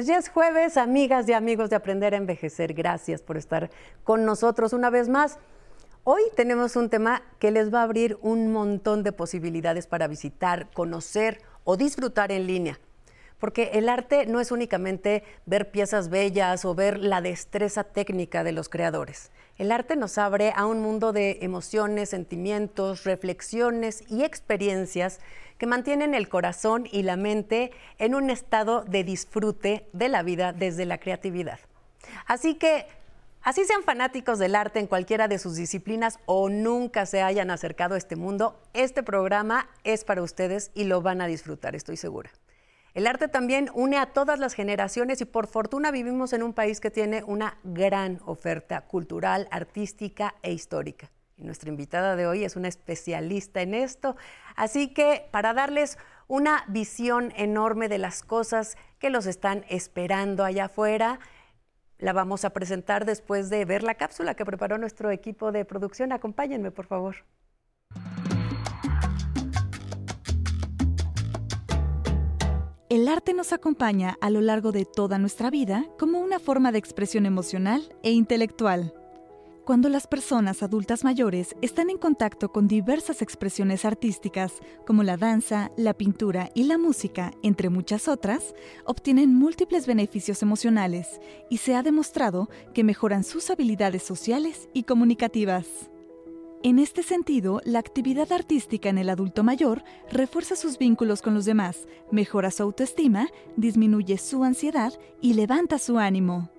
Pues ya es jueves, amigas y amigos de Aprender a Envejecer. Gracias por estar con nosotros una vez más. Hoy tenemos un tema que les va a abrir un montón de posibilidades para visitar, conocer o disfrutar en línea. Porque el arte no es únicamente ver piezas bellas o ver la destreza técnica de los creadores. El arte nos abre a un mundo de emociones, sentimientos, reflexiones y experiencias que mantienen el corazón y la mente en un estado de disfrute de la vida desde la creatividad. Así que, así sean fanáticos del arte en cualquiera de sus disciplinas o nunca se hayan acercado a este mundo, este programa es para ustedes y lo van a disfrutar, estoy segura. El arte también une a todas las generaciones y por fortuna vivimos en un país que tiene una gran oferta cultural, artística e histórica nuestra invitada de hoy es una especialista en esto. Así que para darles una visión enorme de las cosas que los están esperando allá afuera, la vamos a presentar después de ver la cápsula que preparó nuestro equipo de producción. Acompáñenme, por favor. El arte nos acompaña a lo largo de toda nuestra vida como una forma de expresión emocional e intelectual. Cuando las personas adultas mayores están en contacto con diversas expresiones artísticas, como la danza, la pintura y la música, entre muchas otras, obtienen múltiples beneficios emocionales y se ha demostrado que mejoran sus habilidades sociales y comunicativas. En este sentido, la actividad artística en el adulto mayor refuerza sus vínculos con los demás, mejora su autoestima, disminuye su ansiedad y levanta su ánimo.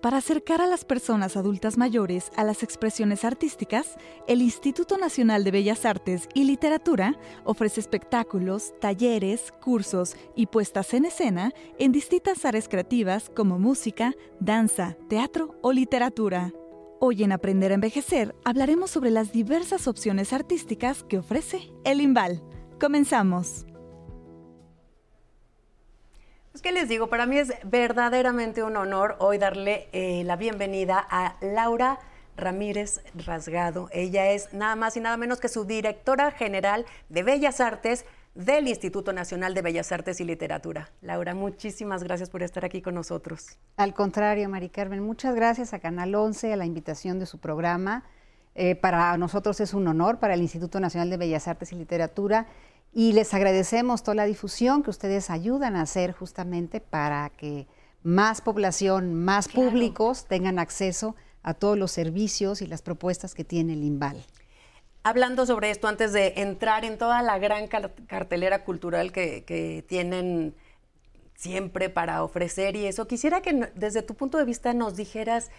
Para acercar a las personas adultas mayores a las expresiones artísticas, el Instituto Nacional de Bellas Artes y Literatura ofrece espectáculos, talleres, cursos y puestas en escena en distintas áreas creativas como música, danza, teatro o literatura. Hoy en Aprender a Envejecer hablaremos sobre las diversas opciones artísticas que ofrece el IMBAL. Comenzamos. Pues, ¿Qué les digo? Para mí es verdaderamente un honor hoy darle eh, la bienvenida a Laura Ramírez Rasgado. Ella es nada más y nada menos que su directora general de Bellas Artes del Instituto Nacional de Bellas Artes y Literatura. Laura, muchísimas gracias por estar aquí con nosotros. Al contrario, Mari Carmen, muchas gracias a Canal 11, a la invitación de su programa. Eh, para nosotros es un honor, para el Instituto Nacional de Bellas Artes y Literatura y les agradecemos toda la difusión que ustedes ayudan a hacer justamente para que más población, más públicos tengan acceso a todos los servicios y las propuestas que tiene el INVAL. Hablando sobre esto, antes de entrar en toda la gran cartelera cultural que, tienen siempre para ofrecer y eso, quisiera que desde tu punto de vista nos dijeras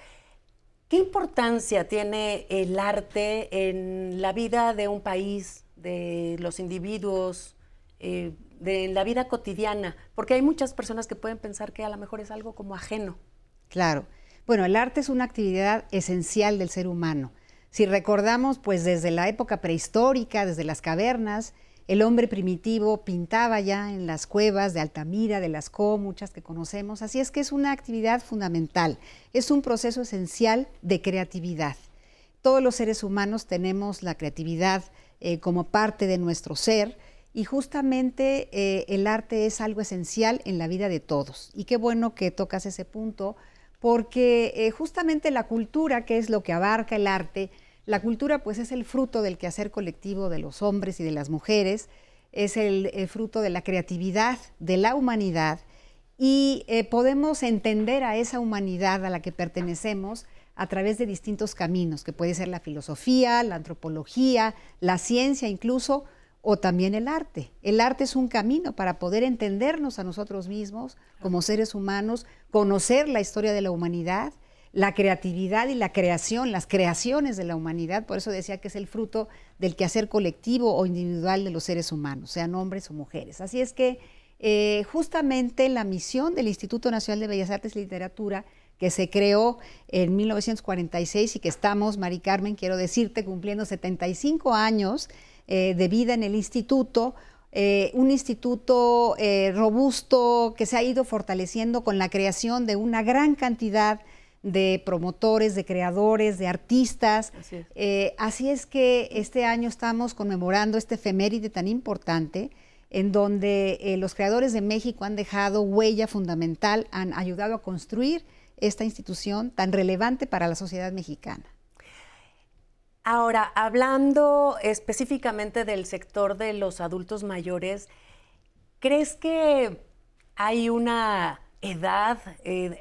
qué importancia tiene el arte en la vida de un país, de los individuos, eh, de la vida cotidiana, porque hay muchas personas que pueden pensar que a lo mejor es algo como ajeno. Claro. Bueno, el arte es una actividad esencial del ser humano. Si recordamos, pues desde la época prehistórica, desde las cavernas, el hombre primitivo pintaba ya en las cuevas de Altamira, de Lascaux, muchas que conocemos. Así es que es una actividad fundamental, es un proceso esencial de creatividad. Todos los seres humanos tenemos la creatividad eh, como parte de nuestro ser. Y justamente eh, el arte es algo esencial en la vida de todos. Y qué bueno que tocas ese punto, porque eh, justamente la cultura, que es lo que abarca el arte, la cultura pues es el fruto del quehacer colectivo de los hombres y de las mujeres, es el, fruto de la creatividad de la humanidad y podemos entender a esa humanidad a la que pertenecemos a través de distintos caminos, que puede ser la filosofía, la antropología, la ciencia incluso, o también el arte. El arte es un camino para poder entendernos a nosotros mismos como seres humanos, conocer la historia de la humanidad, la creatividad y la creación, las creaciones de la humanidad. Por eso decía que es el fruto del quehacer colectivo o individual de los seres humanos, sean hombres o mujeres. Así es que eh, justamente la misión del Instituto Nacional de Bellas Artes y Literatura que se creó en 1946 y que estamos, Mari Carmen, quiero decirte, cumpliendo 75 años eh, de vida en el instituto, eh, un instituto eh, robusto que se ha ido fortaleciendo con la creación de una gran cantidad de promotores, de creadores, de artistas. Así es. así es que este año estamos conmemorando este efeméride tan importante en donde los creadores de México han dejado huella fundamental, han ayudado a construir esta institución tan relevante para la sociedad mexicana. Ahora, hablando específicamente del sector de los adultos mayores, ¿crees que hay una edad eh,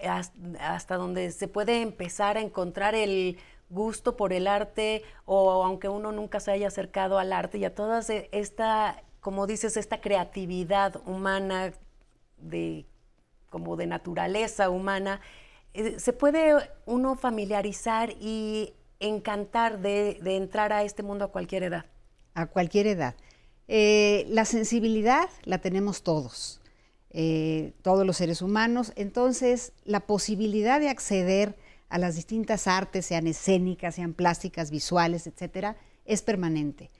hasta donde se puede empezar a encontrar el gusto por el arte o aunque uno nunca se haya acercado al arte y a toda esta, como dices, esta creatividad humana de como de naturaleza humana, eh, se puede uno familiarizar y encantar de, entrar a este mundo a cualquier edad. A cualquier edad. Eh, la sensibilidad la tenemos todos, eh, todos los seres humanos, entonces la posibilidad de acceder a las distintas artes, sean escénicas, sean plásticas, visuales, etcétera, es permanente.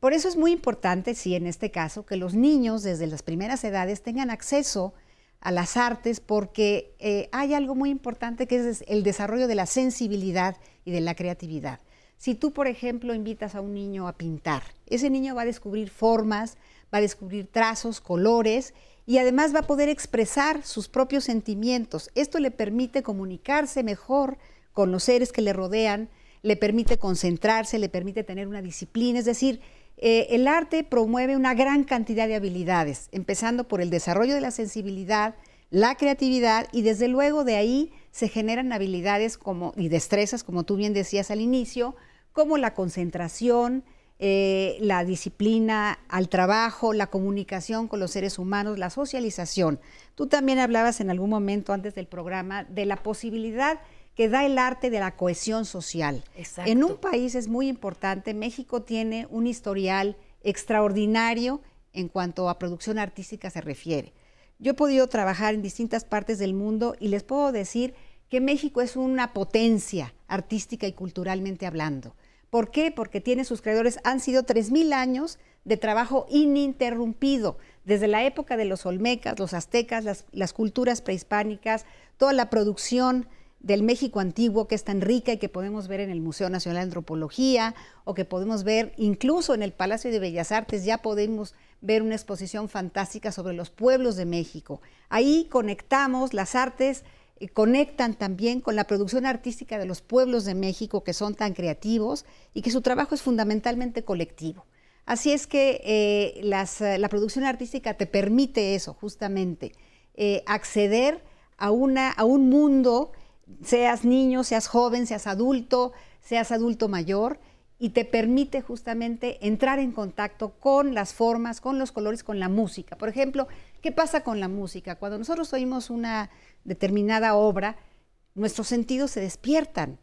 Por eso es muy importante, sí, en este caso, que los niños desde las primeras edades tengan acceso a las artes porque eh, hay algo muy importante que es el desarrollo de la sensibilidad y de la creatividad. Si tú, por ejemplo, invitas a un niño a pintar, ese niño va a descubrir formas, va a descubrir trazos, colores y además va a poder expresar sus propios sentimientos. Esto le permite comunicarse mejor con los seres que le rodean, le permite concentrarse, le permite tener una disciplina, es decir, eh, el arte promueve una gran cantidad de habilidades, empezando por el desarrollo de la sensibilidad, la creatividad y desde luego de ahí se generan habilidades como, y destrezas, como tú bien decías al inicio, como la concentración, eh, la disciplina al trabajo, la comunicación con los seres humanos, la socialización. Tú también hablabas en algún momento antes del programa de la posibilidad que da el arte de la cohesión social. En un país es muy importante, México tiene un historial extraordinario en cuanto a producción artística se refiere. Yo he podido trabajar en distintas partes del mundo y les puedo decir que México es una potencia artística y culturalmente hablando. ¿Por qué? Porque tiene sus creadores, han sido 3.000 años de trabajo ininterrumpido, desde la época de los olmecas, los aztecas, las, las culturas prehispánicas, toda la producción del México antiguo que es tan rica y que podemos ver en el Museo Nacional de Antropología o que podemos ver incluso en el Palacio de Bellas Artes, ya podemos ver una exposición fantástica sobre los pueblos de México. Ahí conectamos las artes, eh, conectan también con la producción artística de los pueblos de México que son tan creativos y que su trabajo es fundamentalmente colectivo. Así es que eh, eh, la producción artística te permite eso, justamente, acceder a, una, a un mundo seas niño, seas joven, seas adulto, seas adulto mayor, y te permite justamente entrar en contacto con las formas, con los colores, con la música. Por ejemplo, ¿qué pasa con la música? Cuando nosotros oímos una determinada obra, nuestros sentidos se despiertan,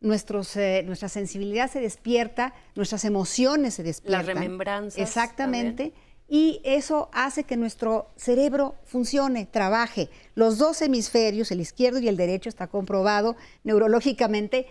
nuestros, eh, nuestra sensibilidad se despierta, nuestras emociones se despiertan. Las remembranzas. Exactamente y eso hace que nuestro cerebro funcione, trabaje. Los dos hemisferios, el izquierdo y el derecho, está comprobado neurológicamente,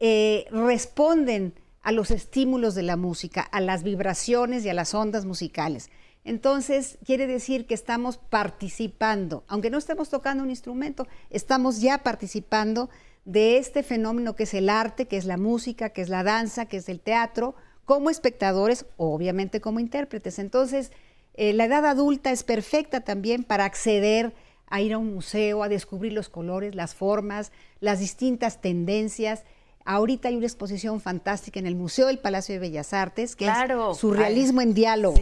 eh, responden a los estímulos de la música, a las vibraciones y a las ondas musicales. Entonces, quiere decir que estamos participando, aunque no estemos tocando un instrumento, estamos ya participando de este fenómeno que es el arte, que es la música, que es la danza, que es el teatro, como espectadores, obviamente como intérpretes. Entonces, eh, la edad adulta es perfecta también para acceder a ir a un museo, a descubrir los colores, las formas, las distintas tendencias. Ahorita hay una exposición fantástica en el Museo del Palacio de Bellas Artes, que es Surrealismo en Diálogo.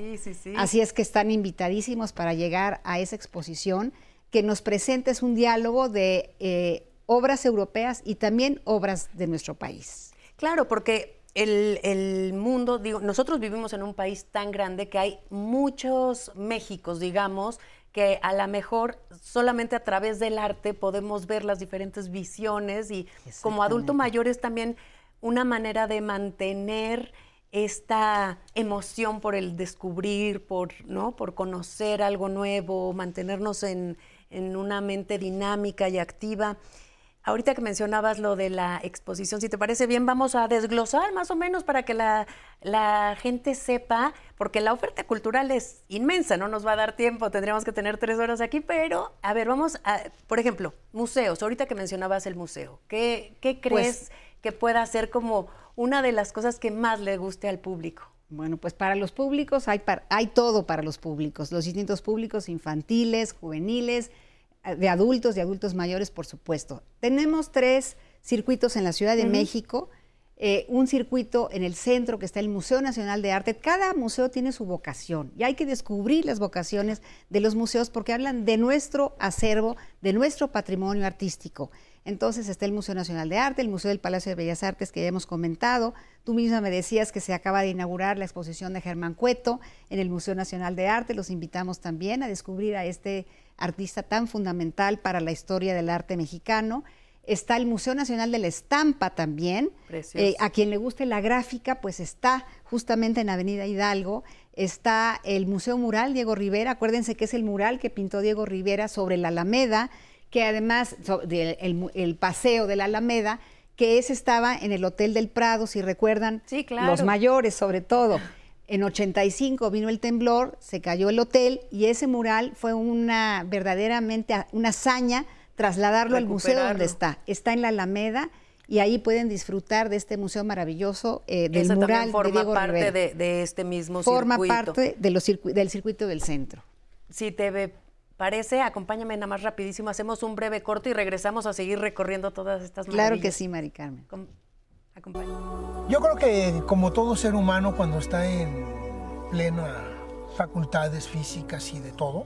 Así es que están invitadísimos para llegar a esa exposición, que nos presenta es un diálogo de eh, obras europeas y también obras de nuestro país. Claro, porque el, mundo, digo, nosotros vivimos en un país tan grande que hay muchos Méxicos, digamos, que a lo mejor solamente a través del arte podemos ver las diferentes visiones y como adulto mayor es también una manera de mantener esta emoción por el descubrir, por, ¿no? por conocer algo nuevo, mantenernos en, en una mente dinámica y activa. Ahorita que mencionabas lo de la exposición, si te parece bien, vamos a desglosar más o menos para que la, gente sepa, porque la oferta cultural es inmensa, no nos va a dar tiempo, tendríamos que tener tres horas aquí, pero a ver, vamos a, por ejemplo, museos, ahorita que mencionabas el museo, ¿qué, qué pues crees que pueda ser como una de las cosas que más le guste al público? Bueno, pues para los públicos hay, hay todo para los públicos, los distintos públicos infantiles, juveniles, de adultos y adultos mayores, por supuesto. Tenemos tres circuitos en la Ciudad de México, eh, un circuito en el centro que está el Museo Nacional de Arte. Cada museo tiene su vocación y hay que descubrir las vocaciones de los museos porque hablan de nuestro acervo, de nuestro patrimonio artístico. Entonces está el Museo Nacional de Arte, el Museo del Palacio de Bellas Artes que ya hemos comentado. Tú misma me decías que se acaba de inaugurar la exposición de Germán Cueto en el Museo Nacional de Arte. Los invitamos también a descubrir a este artista tan fundamental para la historia del arte mexicano. Está el Museo Nacional de la Estampa también. Eh, a quien le guste la gráfica, pues está justamente en Avenida Hidalgo. Está el Museo Mural Diego Rivera. Acuérdense que es el mural que pintó Diego Rivera sobre la Alameda que además el, paseo de la Alameda, que ese estaba en el Hotel del Prado, si recuerdan, los mayores sobre todo. En 85 vino el temblor, se cayó el hotel y ese mural fue una verdaderamente una hazaña trasladarlo al museo donde está. Está en la Alameda y ahí pueden disfrutar de este museo maravilloso eh, del mural forma de parte de, este mismo circuito. Forma parte de los del circuito del centro. Si te parece, acompáñame nada más rapidísimo, hacemos un breve corto y regresamos a seguir recorriendo todas estas maravillas. Claro que sí, Mari Carmen. Yo creo que como todo ser humano cuando está en plena facultades físicas y de todo,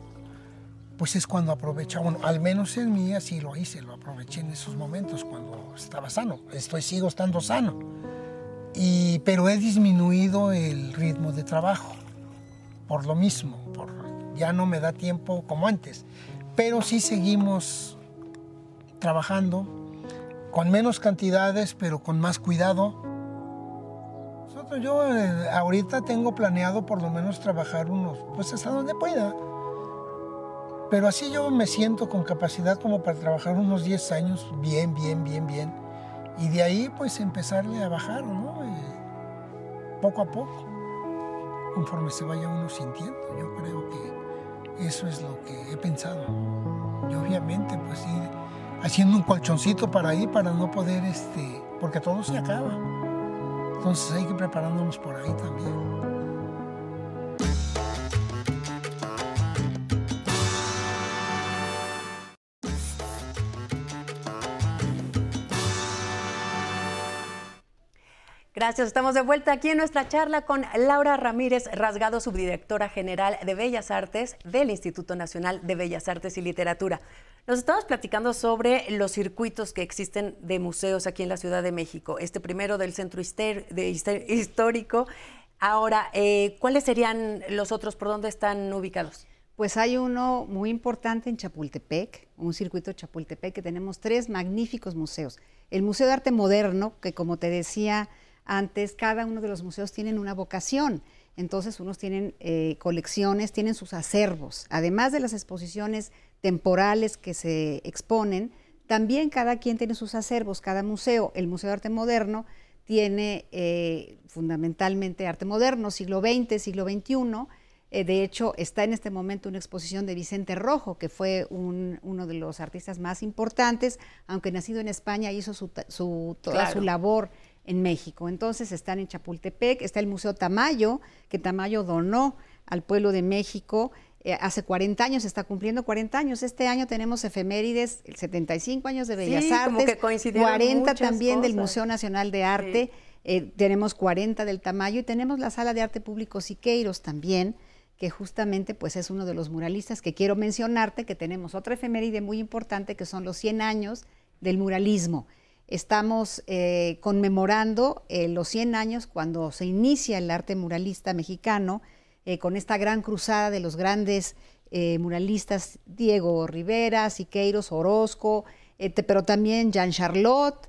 pues es cuando aprovecha uno, al menos en mí así lo hice, lo aproveché en esos momentos cuando estaba sano, estoy sigo estando sano. Y, pero he disminuido el ritmo de trabajo por lo mismo, por ya no me da tiempo como antes, pero sí seguimos trabajando con menos cantidades, pero con más cuidado. Nosotros, yo eh, ahorita tengo planeado por lo menos trabajar unos, pues hasta donde pueda. Pero así yo me siento con capacidad como para trabajar unos 10 años bien, bien, bien, bien. Y de ahí pues empezarle a bajar, ¿no? Eh, poco a poco, conforme se vaya uno sintiendo. Yo creo que eso es lo que he pensado. Y obviamente, pues ir haciendo un colchoncito para ahí, para no poder, este, porque todo se acaba. Entonces hay que preparándonos por ahí también. Gracias. Estamos de vuelta aquí en nuestra charla con Laura Ramírez Rasgado, subdirectora general de Bellas Artes del Instituto Nacional de Bellas Artes y Literatura. Nos estamos platicando sobre los circuitos que existen de museos aquí en la Ciudad de México. Este primero del Centro Histórico. Ahora, eh, ¿cuáles serían los otros? ¿Por dónde están ubicados? Pues hay uno muy importante en Chapultepec, un circuito Chapultepec, que tenemos tres magníficos museos. El Museo de Arte Moderno, que como te decía, antes cada uno de los museos tienen una vocación. Entonces, unos tienen eh, colecciones, tienen sus acervos. Además de las exposiciones temporales que se exponen, también cada quien tiene sus acervos, cada museo. El Museo de Arte Moderno tiene eh, fundamentalmente arte moderno, siglo XX, siglo XXI. Eh, de hecho, está en este momento una exposición de Vicente Rojo, que fue uno de los artistas más importantes, aunque nacido en España, hizo su, toda su labor en México. Entonces están en Chapultepec, está el Museo Tamayo, que Tamayo donó al pueblo de México eh, hace 40 años, está cumpliendo 40 años. Este año tenemos efemérides, 75 años de Bellas Artes, 40 también del Museo Nacional de Arte, eh, tenemos 40 del Tamayo y tenemos la Sala de Arte Público Siqueiros también, que justamente pues es uno de los muralistas que quiero mencionarte, que tenemos otra efeméride muy importante que son los 100 años del muralismo. Estamos eh, conmemorando eh, los 100 años cuando se inicia el arte muralista mexicano, eh, con esta gran cruzada de los grandes muralistas Diego Rivera, Siqueiros, Orozco, pero también Jean Charlotte,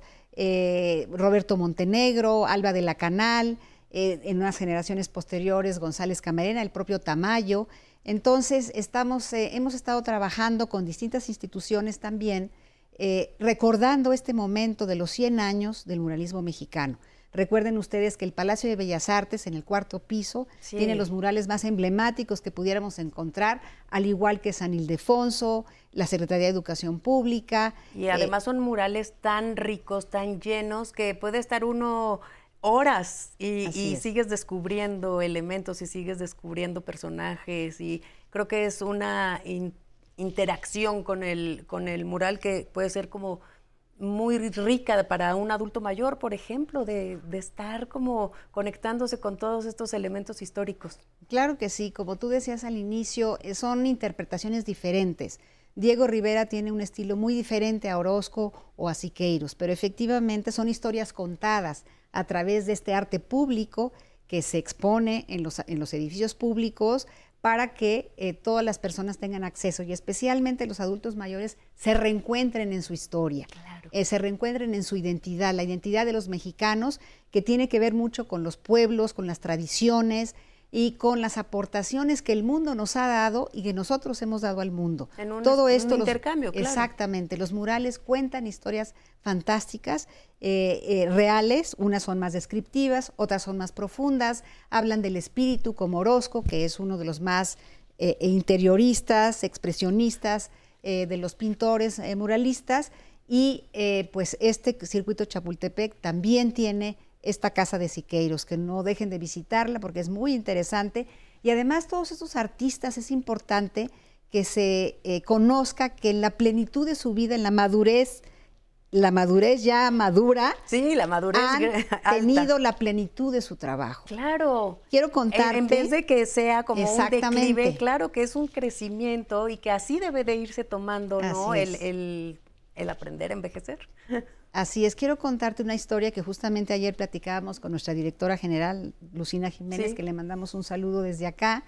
Roberto Montenegro, Alba de la Canal, en unas generaciones posteriores González Camarena, el propio Tamayo. Entonces, estamos, hemos estado trabajando con distintas instituciones también eh, recordando este momento de los 100 años del muralismo mexicano. Recuerden ustedes que el Palacio de Bellas Artes, en el cuarto piso, tiene los murales más emblemáticos que pudiéramos encontrar, al igual que San Ildefonso, la Secretaría de Educación Pública. Y además son murales tan ricos, tan llenos, que puede estar uno horas y, sigues descubriendo elementos y sigues descubriendo personajes y creo que es una interacción con el, con el mural que puede ser como muy rica para un adulto mayor, por ejemplo, de, de, estar como conectándose con todos estos elementos históricos. Claro que sí, como tú decías al inicio, eh, son interpretaciones diferentes. Diego Rivera tiene un estilo muy diferente a Orozco o a Siqueiros, pero efectivamente son historias contadas a través de este arte público que se expone en los, en los edificios públicos para que eh, todas las personas tengan acceso y especialmente los adultos mayores se reencuentren en su historia, eh, se reencuentren en su identidad, la identidad de los mexicanos que tiene que ver mucho con los pueblos, con las tradiciones, y con las aportaciones que el mundo nos ha dado y que nosotros hemos dado al mundo. En un, Todo esto intercambio, Exactamente, los murales cuentan historias fantásticas, eh, eh, reales, unas son más descriptivas, otras son más profundas, hablan del espíritu como Orozco, que es uno de los más eh, interioristas, expresionistas de los pintores muralistas, y pues este circuito Chapultepec también tiene esta casa de Siqueiros, que no dejen de visitarla porque es muy interesante. Y además todos estos artistas es importante que se eh, conozca que en la plenitud de su vida, en la madurez, la madurez ya madura, sí, la madurez han tenido la plenitud de su trabajo. Claro. Quiero contarte. En vez de que sea como un declive, claro que es un crecimiento y que así debe de irse tomando, ¿no? El, el, el aprender a envejecer. Así es, quiero contarte una historia que justamente ayer platicábamos con nuestra directora general, Lucina Jiménez, que le mandamos un saludo desde acá.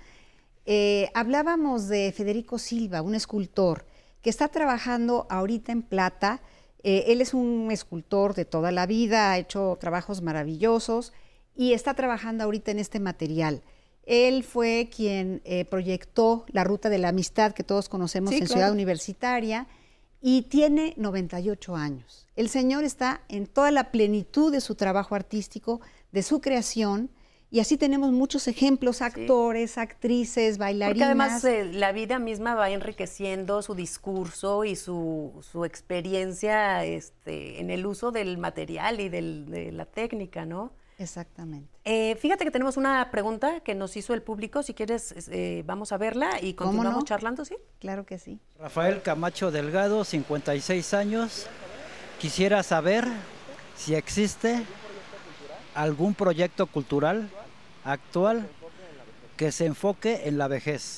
Eh, hablábamos de Federico Silva, un escultor que está trabajando ahorita en plata. Eh, él es un escultor de toda la vida, ha hecho trabajos maravillosos y está trabajando ahorita en este material. Él fue quien eh, proyectó la ruta de la amistad que todos conocemos en Ciudad Universitaria y tiene 98 años. El Señor está en toda la plenitud de su trabajo artístico, de su creación, y así tenemos muchos ejemplos, actores, actrices, bailarinas. Porque además eh, la vida misma va enriqueciendo su discurso y su, experiencia este, en el uso del material y de la técnica, ¿no? Exactamente. Eh, fíjate que tenemos una pregunta que nos hizo el público. Si quieres, eh, vamos a verla y continuamos charlando, ¿sí? Claro que sí. Rafael Camacho Delgado, 56 años, Quisiera saber si existe algún proyecto cultural actual que se enfoque en la vejez.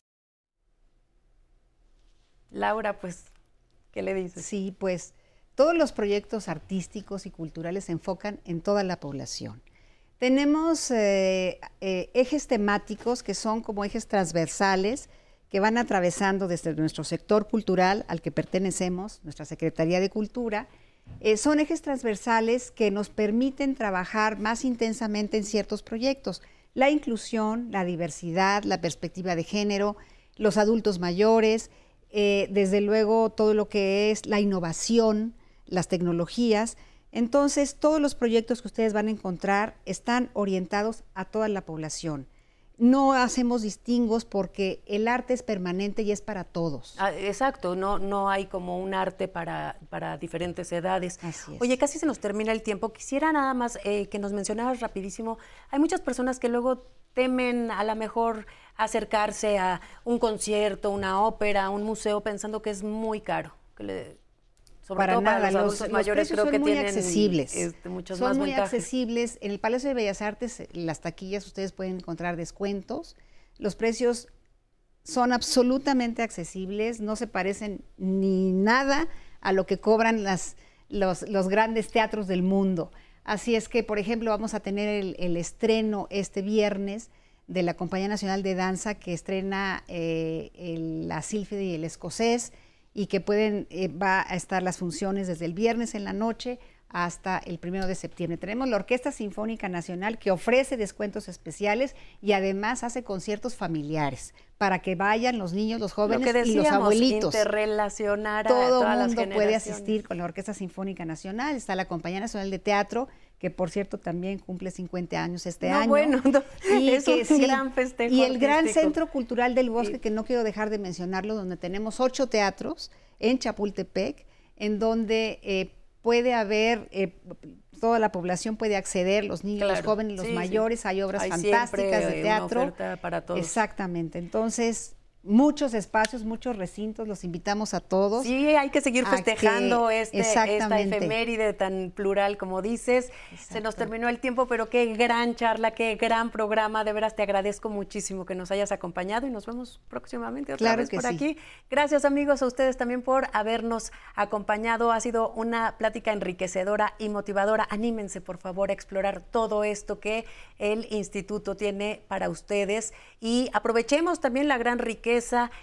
Laura, pues, ¿qué le dices? Sí, pues todos los proyectos artísticos y culturales se enfocan en toda la población. Tenemos eh, eh, ejes temáticos que son como ejes transversales que van atravesando desde nuestro sector cultural al que pertenecemos, nuestra Secretaría de Cultura, eh, son ejes transversales que nos permiten trabajar más intensamente en ciertos proyectos. La inclusión, la diversidad, la perspectiva de género, los adultos mayores, desde luego todo lo que es la innovación, las tecnologías. Entonces, todos los proyectos que ustedes van a encontrar están orientados a toda la población no hacemos distingos porque el arte es permanente y es para todos. Ah, exacto, no, no hay como un arte para, para diferentes edades. Oye, casi se nos termina el tiempo. Quisiera nada más eh, que nos mencionaras rapidísimo. Hay muchas personas que luego temen a lo mejor acercarse a un concierto, una ópera, un museo, pensando que es muy caro. Que le, para nada, los, mayores creo son que muy tienen accesibles. Este, son muy accesibles. En el Palacio de Bellas Artes, las taquillas, ustedes pueden encontrar descuentos. Los precios son absolutamente accesibles, no se parecen ni nada a lo que cobran las, los, los grandes teatros del mundo. Así es que, por ejemplo, vamos a tener el, estreno este viernes de la Compañía Nacional de Danza que estrena eh, la sílfide y el escocés y que pueden, eh, va a estar las funciones desde el viernes en la noche hasta el primero de septiembre. Tenemos la Orquesta Sinfónica Nacional que ofrece descuentos especiales y además hace conciertos familiares para que vayan los niños, los jóvenes y los abuelitos. Interrelacionar Todo el mundo puede asistir con la Orquesta Sinfónica Nacional. Está la Compañía Nacional de Teatro que por cierto también cumple 50 años este año. Bueno, y es un gran festejo. Y el gran Centro Cultural del Bosque, que no quiero dejar de mencionarlo, donde tenemos ocho teatros en Chapultepec, en donde eh, puede haber, eh, toda la población puede acceder, los niños, los jóvenes, los mayores, hay obras fantásticas de teatro. para todos. Exactamente. Entonces, muchos espacios, muchos recintos, los invitamos a todos. Sí, hay que seguir festejando este, esta efeméride tan plural como dices. Se nos terminó el tiempo, pero qué gran charla, qué gran programa. De veras te agradezco muchísimo que nos hayas acompañado y nos vemos próximamente otra vez por aquí. Gracias amigos a ustedes también por habernos acompañado. Ha sido una plática enriquecedora y motivadora. Anímense por favor a explorar todo esto que el instituto tiene para ustedes y aprovechemos también la gran riqueza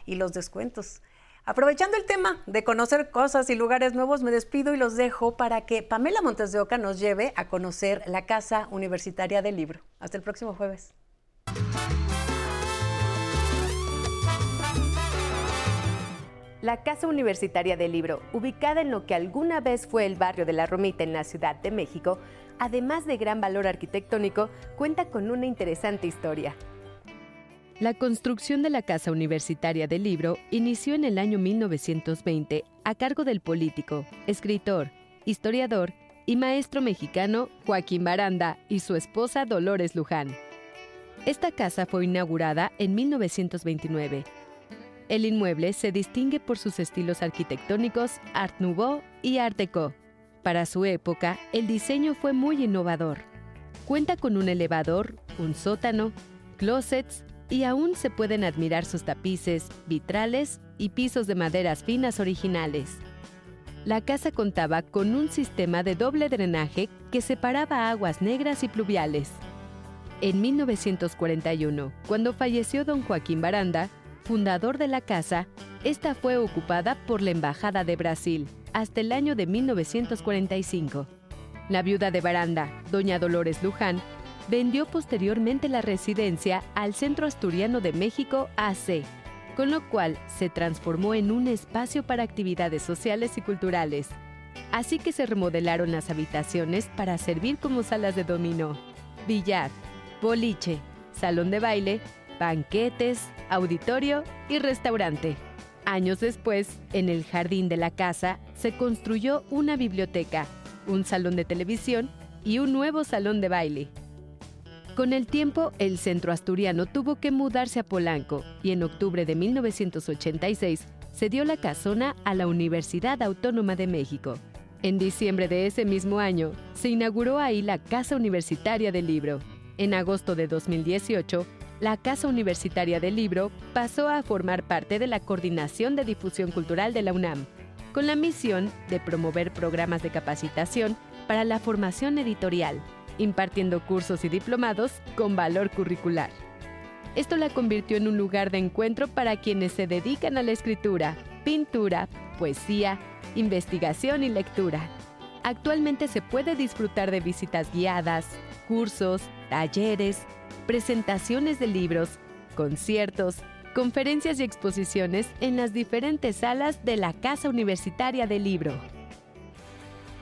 y los descuentos. Aprovechando el tema de conocer cosas y lugares nuevos, me despido y los dejo para que Pamela Montes de Oca nos lleve a conocer la Casa Universitaria del Libro. Hasta el próximo jueves. La Casa Universitaria del Libro, ubicada en lo que alguna vez fue el barrio de la Romita en la Ciudad de México, además de gran valor arquitectónico, cuenta con una interesante historia. La construcción de la Casa Universitaria del Libro inició en el año 1920 a cargo del político, escritor, historiador y maestro mexicano Joaquín Baranda y su esposa Dolores Luján. Esta casa fue inaugurada en 1929. El inmueble se distingue por sus estilos arquitectónicos Art Nouveau y Art Deco. Para su época, el diseño fue muy innovador. Cuenta con un elevador, un sótano, closets y aún se pueden admirar sus tapices, vitrales y pisos de maderas finas originales. La casa contaba con un sistema de doble drenaje que separaba aguas negras y pluviales. En 1941, cuando falleció don Joaquín Baranda, fundador de la casa, esta fue ocupada por la Embajada de Brasil hasta el año de 1945. La viuda de Baranda, doña Dolores Luján, vendió posteriormente la residencia al Centro Asturiano de México AC, con lo cual se transformó en un espacio para actividades sociales y culturales. Así que se remodelaron las habitaciones para servir como salas de dominó, billar, boliche, salón de baile, banquetes, auditorio y restaurante. Años después, en el jardín de la casa, se construyó una biblioteca, un salón de televisión y un nuevo salón de baile. Con el tiempo, el centro asturiano tuvo que mudarse a Polanco y en octubre de 1986 se dio la casona a la Universidad Autónoma de México. En diciembre de ese mismo año, se inauguró ahí la Casa Universitaria del Libro. En agosto de 2018, la Casa Universitaria del Libro pasó a formar parte de la Coordinación de Difusión Cultural de la UNAM, con la misión de promover programas de capacitación para la formación editorial, impartiendo cursos y diplomados con valor curricular. Esto la convirtió en un lugar de encuentro para quienes se dedican a la escritura, pintura, poesía, investigación y lectura. Actualmente se puede disfrutar de visitas guiadas, cursos, talleres, presentaciones de libros, conciertos, conferencias y exposiciones en las diferentes salas de la Casa Universitaria del Libro.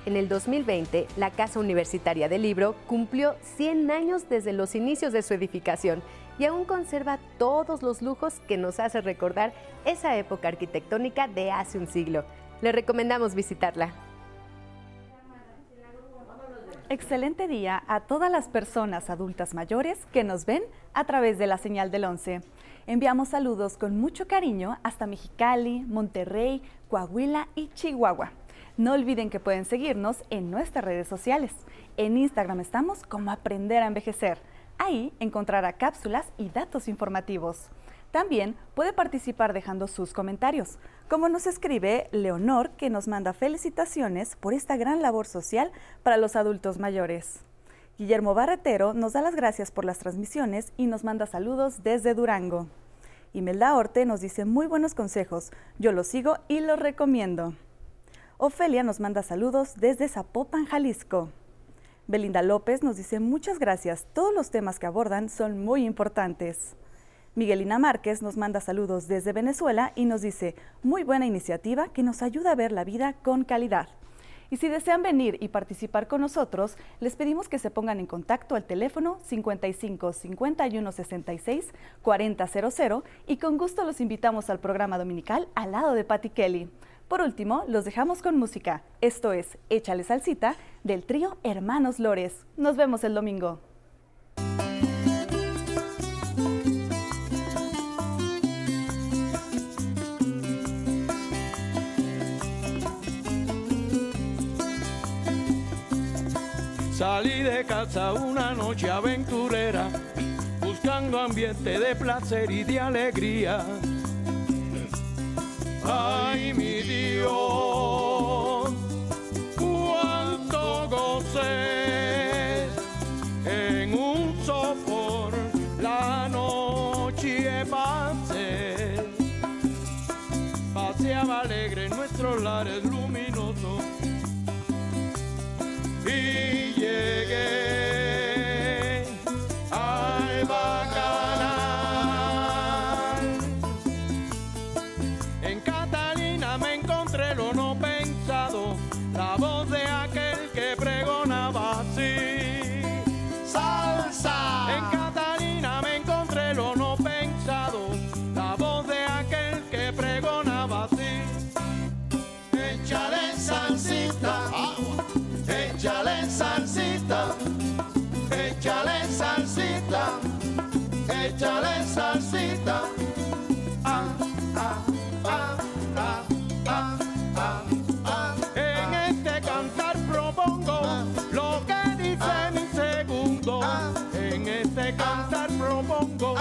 En el 2020, la Casa Universitaria del Libro cumplió 100 años desde los inicios de su edificación y aún conserva todos los lujos que nos hace recordar esa época arquitectónica de hace un siglo. Le recomendamos visitarla. Excelente día a todas las personas adultas mayores que nos ven a través de la señal del 11. Enviamos saludos con mucho cariño hasta Mexicali, Monterrey, Coahuila y Chihuahua. No olviden que pueden seguirnos en nuestras redes sociales. En Instagram estamos como Aprender a Envejecer. Ahí encontrará cápsulas y datos informativos. También puede participar dejando sus comentarios, como nos escribe Leonor, que nos manda felicitaciones por esta gran labor social para los adultos mayores. Guillermo Barretero nos da las gracias por las transmisiones y nos manda saludos desde Durango. Imelda Orte nos dice muy buenos consejos, yo los sigo y los recomiendo. Ofelia nos manda saludos desde Zapopan, Jalisco. Belinda López nos dice muchas gracias, todos los temas que abordan son muy importantes. Miguelina Márquez nos manda saludos desde Venezuela y nos dice, muy buena iniciativa que nos ayuda a ver la vida con calidad. Y si desean venir y participar con nosotros, les pedimos que se pongan en contacto al teléfono 55 51 66 4000 y con gusto los invitamos al programa dominical al lado de Patti Kelly. Por último, los dejamos con música. Esto es Échale Salsita del trío Hermanos Lores. Nos vemos el domingo. Salí de casa una noche aventurera, buscando ambiente de placer y de alegría. Ay, mi Dios, cuánto gocé échale salsita. Ah, ah, ah, ah, ah, ah, ah. En este cantar propongo lo que dice mi segundo. En este cantar propongo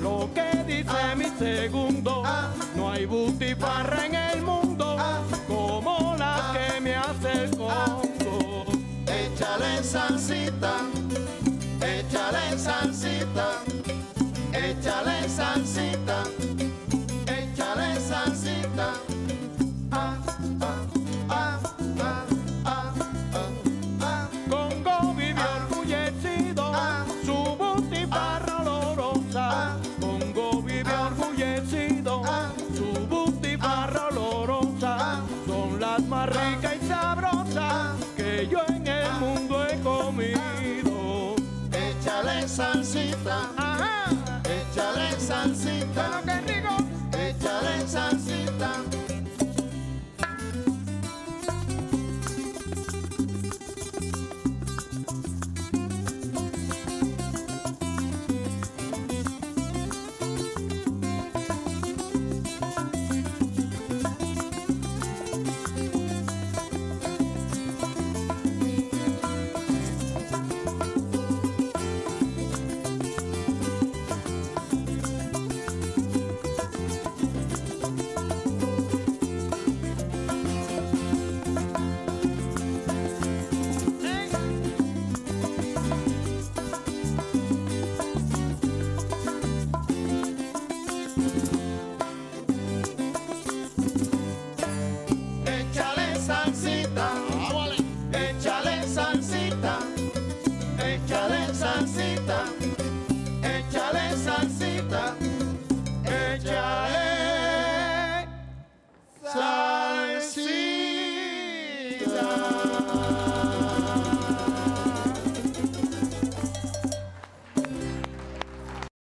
lo que dice mi segundo. No hay butifarra en el mundo como la que me hace el Congo. Échale salsita,